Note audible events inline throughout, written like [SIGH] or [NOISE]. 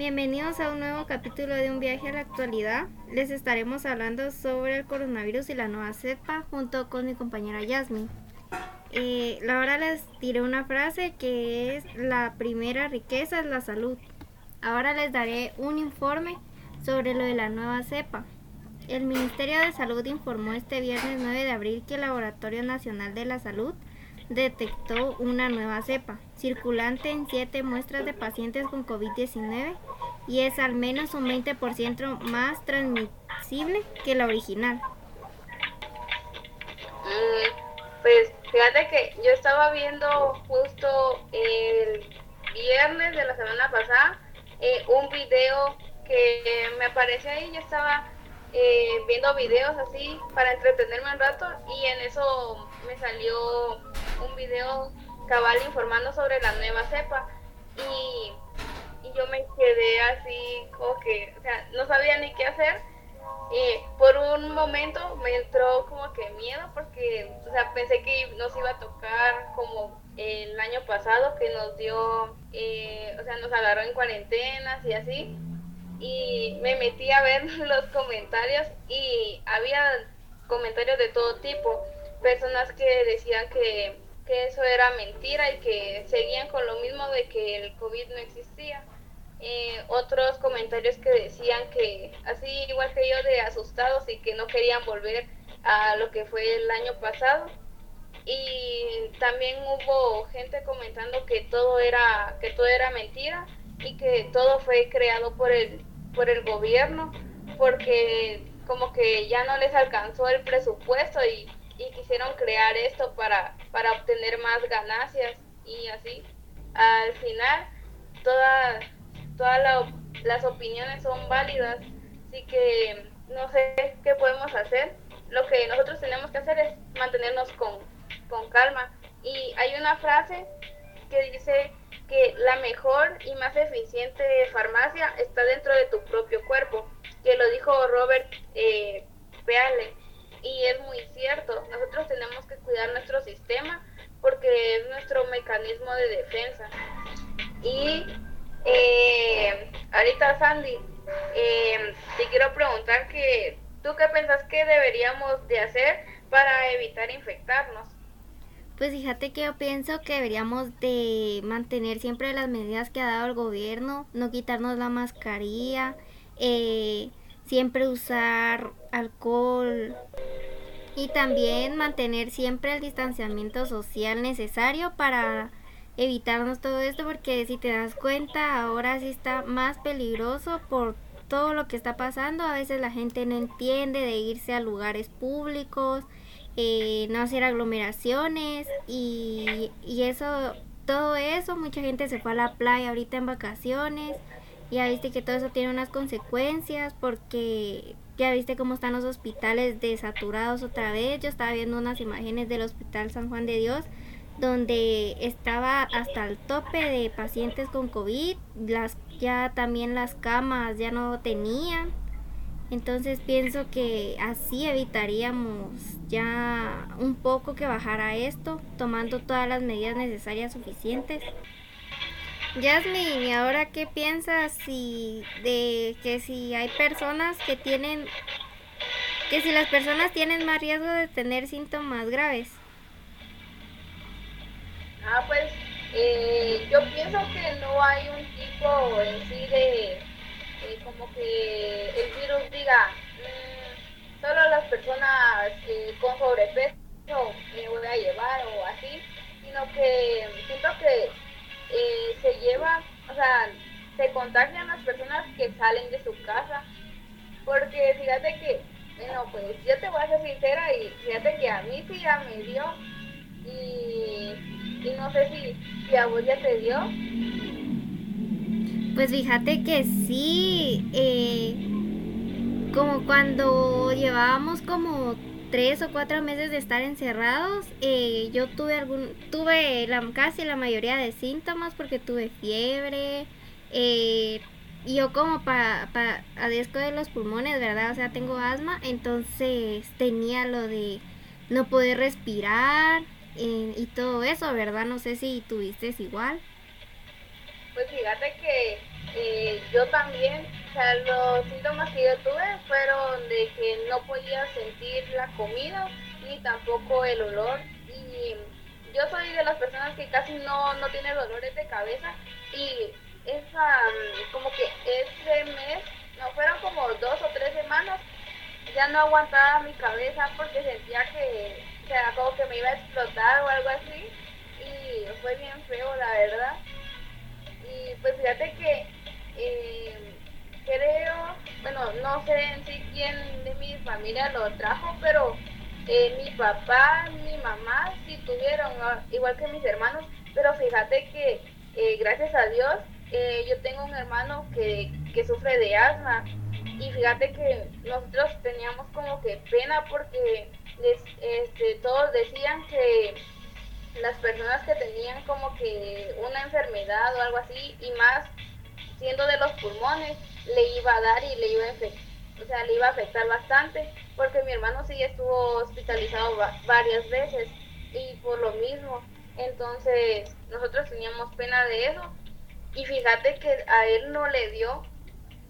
Bienvenidos a un nuevo capítulo de Un viaje a la actualidad. Les estaremos hablando sobre el coronavirus y la nueva cepa junto con mi compañera Yasmin. Eh, ahora les diré una frase que es la primera riqueza es la salud. Ahora les daré un informe sobre lo de la nueva cepa. El Ministerio de Salud informó este viernes 9 de abril que el Laboratorio Nacional de la Salud detectó una nueva cepa, circulante en siete muestras de pacientes con COVID-19 y es al menos un 20% más transmisible que la original. Mm, pues fíjate que yo estaba viendo justo el viernes de la semana pasada eh, un video que me aparece ahí, yo estaba eh, viendo videos así para entretenerme un rato y en eso me salió un video cabal informando sobre la nueva cepa y, yo me quedé así como que, o sea, no sabía ni qué hacer y por un momento me entró como que miedo porque, o sea, pensé que nos iba a tocar como el año pasado que nos dio, eh, o sea, nos agarró en cuarentenas y así. Y me metí a ver [LAUGHS] los comentarios y había comentarios de todo tipo. Personas que decían que que eso era mentira y que seguían con lo mismo de que el COVID no existía. Eh, otros comentarios que decían que así igual que yo de asustados y que no querían volver a lo que fue el año pasado y también hubo gente comentando que todo era que todo era mentira y que todo fue creado por el por el gobierno porque como que ya no les alcanzó el presupuesto y y quisieron crear esto para, para obtener más ganancias y así. Al final, todas, todas las opiniones son válidas, así que no sé qué podemos hacer. Lo que nosotros tenemos que hacer es mantenernos con, con calma. Y hay una frase que dice que la mejor y más eficiente farmacia está dentro de tu propio cuerpo, que lo dijo Robert eh, Peale y es muy cierto, nosotros tenemos que cuidar nuestro sistema porque es nuestro mecanismo de defensa. Y eh, ahorita Sandy, eh, te quiero preguntar que tú qué pensás que deberíamos de hacer para evitar infectarnos. Pues fíjate que yo pienso que deberíamos de mantener siempre las medidas que ha dado el gobierno, no quitarnos la mascarilla, eh, siempre usar alcohol y también mantener siempre el distanciamiento social necesario para evitarnos todo esto porque si te das cuenta ahora sí está más peligroso por todo lo que está pasando. A veces la gente no entiende de irse a lugares públicos, eh, no hacer aglomeraciones y, y eso, todo eso, mucha gente se fue a la playa ahorita en vacaciones ya viste que todo eso tiene unas consecuencias porque ya viste cómo están los hospitales desaturados otra vez. Yo estaba viendo unas imágenes del Hospital San Juan de Dios donde estaba hasta el tope de pacientes con COVID, las ya también las camas ya no tenían. Entonces pienso que así evitaríamos ya un poco que bajara esto, tomando todas las medidas necesarias suficientes. Yasmin, ¿y ahora qué piensas si de que si hay personas que tienen que si las personas tienen más riesgo de tener síntomas graves? Ah, pues eh, yo pienso que no hay un tipo en sí de, como que el virus diga mm, solo las personas con sobrepeso me voy a llevar o así, sino que siento que eh, se lleva, o sea, se contagian las personas que salen de su casa. Porque fíjate que, bueno, pues yo te voy a ser sincera y fíjate que a mí sí ya me dio. Y, y no sé si, si a vos ya te dio. Pues fíjate que sí, eh, como cuando llevábamos como tres o cuatro meses de estar encerrados, eh, yo tuve algún, tuve casi la mayoría de síntomas porque tuve fiebre, eh, yo como para pa, padezco de los pulmones, ¿verdad? O sea, tengo asma, entonces tenía lo de no poder respirar eh, y todo eso, ¿verdad? No sé si tuviste igual. Pues fíjate que eh, yo también, o sea, los síntomas que yo tuve fueron de que no podía sentir la comida ni tampoco el olor y yo soy de las personas que casi no, no tiene dolores de cabeza y esa, como que ese mes, no fueron como dos o tres semanas, ya no aguantaba mi cabeza porque sentía que, o sea, como que me iba a explotar o algo así y fue bien feo la verdad. Y pues fíjate que eh, creo, bueno, no sé en sí quién de mi familia lo trajo, pero eh, mi papá, mi mamá sí tuvieron, igual que mis hermanos, pero fíjate que eh, gracias a Dios yo tengo un hermano que, que sufre de asma y fíjate que nosotros teníamos como que pena porque les, este, todos decían que las personas que tenían como que una enfermedad o algo así y más siendo de los pulmones le iba a dar y le iba a o sea, le iba a afectar bastante porque mi hermano sí estuvo hospitalizado varias veces y por lo mismo entonces nosotros teníamos pena de eso y fíjate que a él no le dio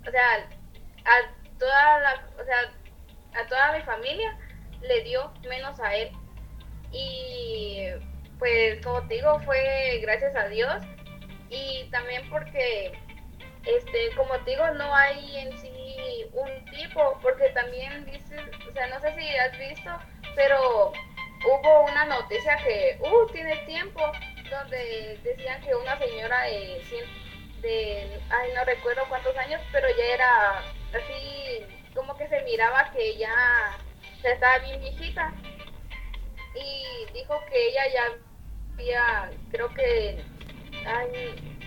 o sea a toda la o sea a toda mi familia le dio menos a él. Y pues como te digo, fue gracias a Dios. Y también porque, este, como te digo, no hay en sí un tipo, porque también dices, o sea, no sé si has visto, pero hubo una noticia que, uh, tiene tiempo, donde decían que una señora de, de, ay, no recuerdo cuántos años, pero ya era así, como que se miraba que ya, estaba bien viejita. Y dijo que ella ya creo que,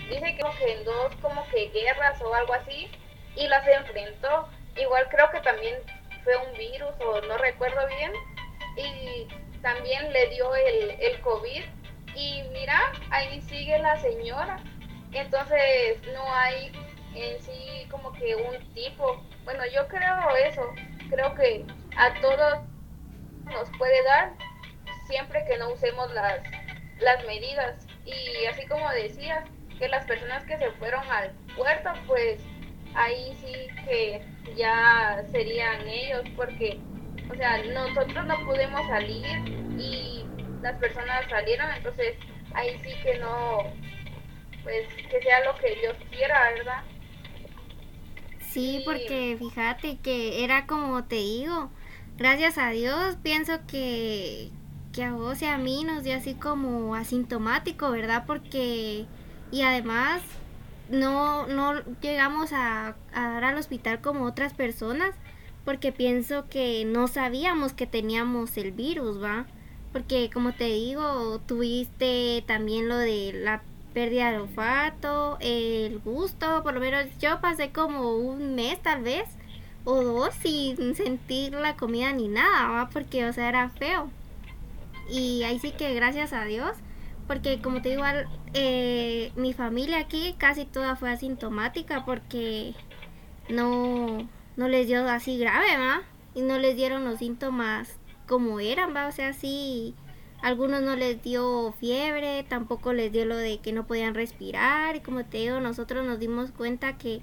dice que en dos como que guerras o algo así, y las enfrentó. Igual creo que también fue un virus o no recuerdo bien, y también le dio el, el COVID. Y mira, ahí sigue la señora. Entonces no hay en sí como que un tipo. Bueno, yo creo eso. Creo que a todos nos puede dar siempre que no usemos las las medidas. Y así como decía, que las personas que se fueron al puerto, pues ahí sí que ya serían ellos, porque, o sea, nosotros no pudimos salir y las personas salieron, entonces ahí sí que no, pues que sea lo que Dios quiera, ¿verdad? Sí, porque fíjate que era como te digo, gracias a Dios pienso que, que a vos y a mí nos dio así como asintomático, ¿verdad? Porque, y además no, no llegamos a, dar al hospital como otras personas, porque pienso que no sabíamos que teníamos el virus, ¿va? Porque como te digo, tuviste también lo de la pérdida de olfato, el gusto, por lo menos yo pasé como un mes tal vez, o dos sin sentir la comida ni nada, ¿va? Porque, o sea, era feo. Y ahí sí que gracias a Dios, porque como te digo, eh, mi familia aquí casi toda fue asintomática porque no, no les dio así grave, ¿va? Y no les dieron los síntomas como eran, ¿va? O sea, sí, algunos no les dio fiebre, tampoco les dio lo de que no podían respirar. Y como te digo, nosotros nos dimos cuenta que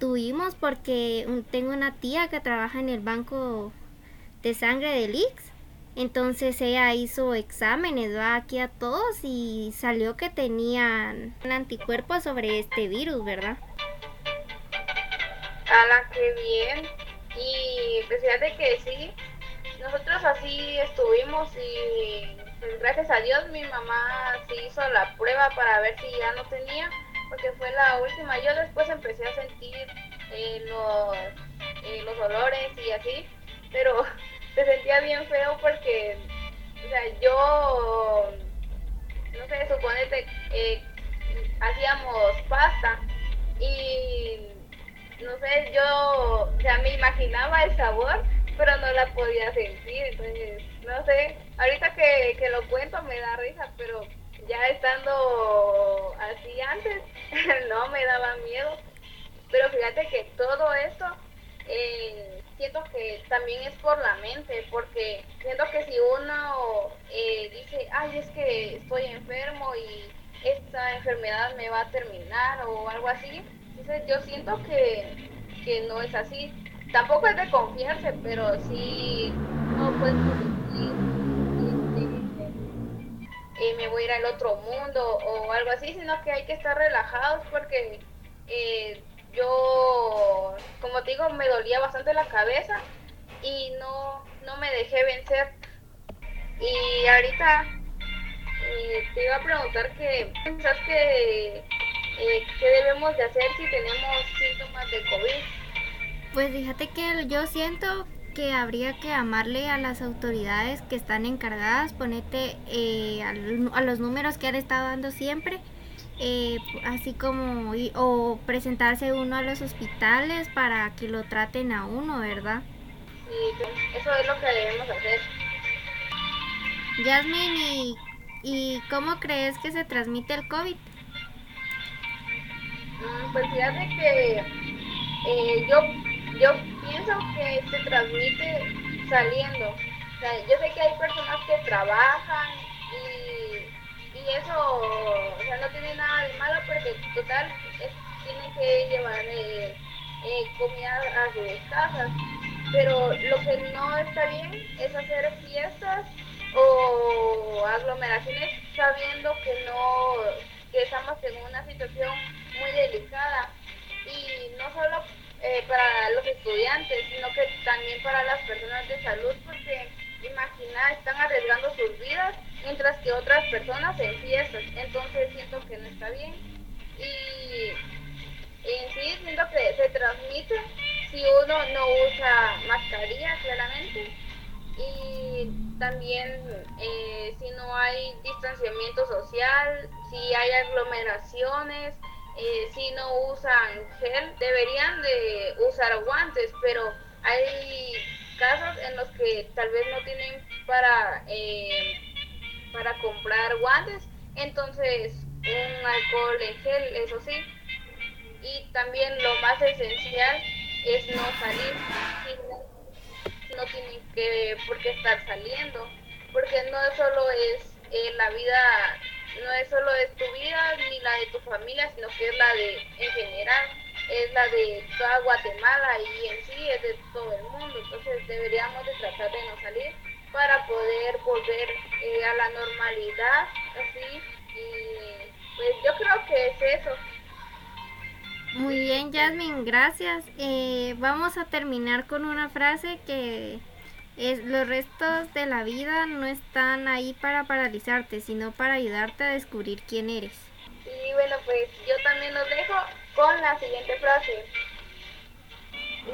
tuvimos porque tengo una tía que trabaja en el banco de sangre del IX entonces ella hizo exámenes ¿va? aquí a todos y salió que tenían anticuerpos sobre este virus, ¿verdad? ¡Hala, qué bien! Y pues fíjate que sí, nosotros así estuvimos y gracias a Dios mi mamá se hizo la prueba para ver si ya no tenía, porque fue la última. Yo después empecé a sentir eh, los, eh, los olores y así, pero [LAUGHS] se sentía bien feo porque, o sea, yo, no sé, suponete, eh, hacíamos pasta y, no sé, yo, o sea, me imaginaba el sabor, pero no la podía sentir, entonces, no sé, ahorita que, que lo cuento me da risa, pero ya estando así antes, [LAUGHS] no me daba miedo. Pero fíjate que todo esto eh, siento que también es por la mente, porque siento que si uno eh, dice, ay, es que estoy enfermo y esta enfermedad me va a terminar o algo así, Entonces yo siento que, que no es así. Tampoco es de confiarse, pero sí, no pues eh, me voy a ir al otro mundo o algo así, sino que hay que estar relajados porque eh, yo, como te digo, me dolía bastante la cabeza y no, no me dejé vencer. Y ahorita eh, te iba a preguntar que pensás que eh, qué debemos de hacer si tenemos síntomas de COVID. Pues fíjate que yo siento que habría que amarle a las autoridades que están encargadas, ponete eh, a, los números que han estado dando siempre, eh, así como o presentarse uno a los hospitales para que lo traten a uno, ¿verdad? Sí, eso es lo que debemos hacer. Yasmin, ¿y, ¿y cómo crees que se transmite el COVID? Mm, pues fíjate que eh, yo yo pienso que se transmite saliendo. O sea, yo sé que hay personas que trabajan y, y eso, o sea, no tiene nada de malo porque total tienen que llevar eh, eh, comida a sus casas. Pero lo que no está bien es hacer fiestas o aglomeraciones sabiendo que no que estamos en una situación muy delicada y no solo eh, para los estudiantes, sino que también para las personas de salud, porque imagina, están arriesgando sus vidas mientras que otras personas en fiestas, entonces siento que no está bien. Y en sí siento que se transmite si uno no usa mascarilla, claramente, y también eh, si no hay distanciamiento social, si hay aglomeraciones, eh, si no usan gel, deberían de usar guantes, pero hay casos en los que tal vez no tienen para, eh, para comprar guantes, entonces un alcohol en gel, eso sí. Y también lo más esencial es no salir, no tienen que por qué estar saliendo, porque no solo es eh, la vida no es solo de tu vida ni la de tu familia, sino que es la de, en general, es la de toda Guatemala y en sí es de todo el mundo. Entonces deberíamos de tratar de no salir para poder volver eh, a la normalidad, así, y pues yo creo que es eso. Muy bien, Jasmine, gracias. Eh, vamos a terminar con una frase que es, los restos de la vida no están ahí para paralizarte, sino para ayudarte a descubrir quién eres. Y bueno, pues yo también los dejo con la siguiente frase.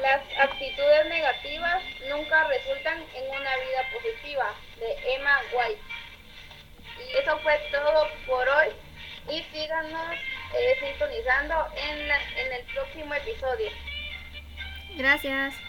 Las actitudes negativas nunca resultan en una vida positiva, de Emma White. Y eso fue todo por hoy. Y síganos eh, sintonizando en, en el próximo episodio. Gracias.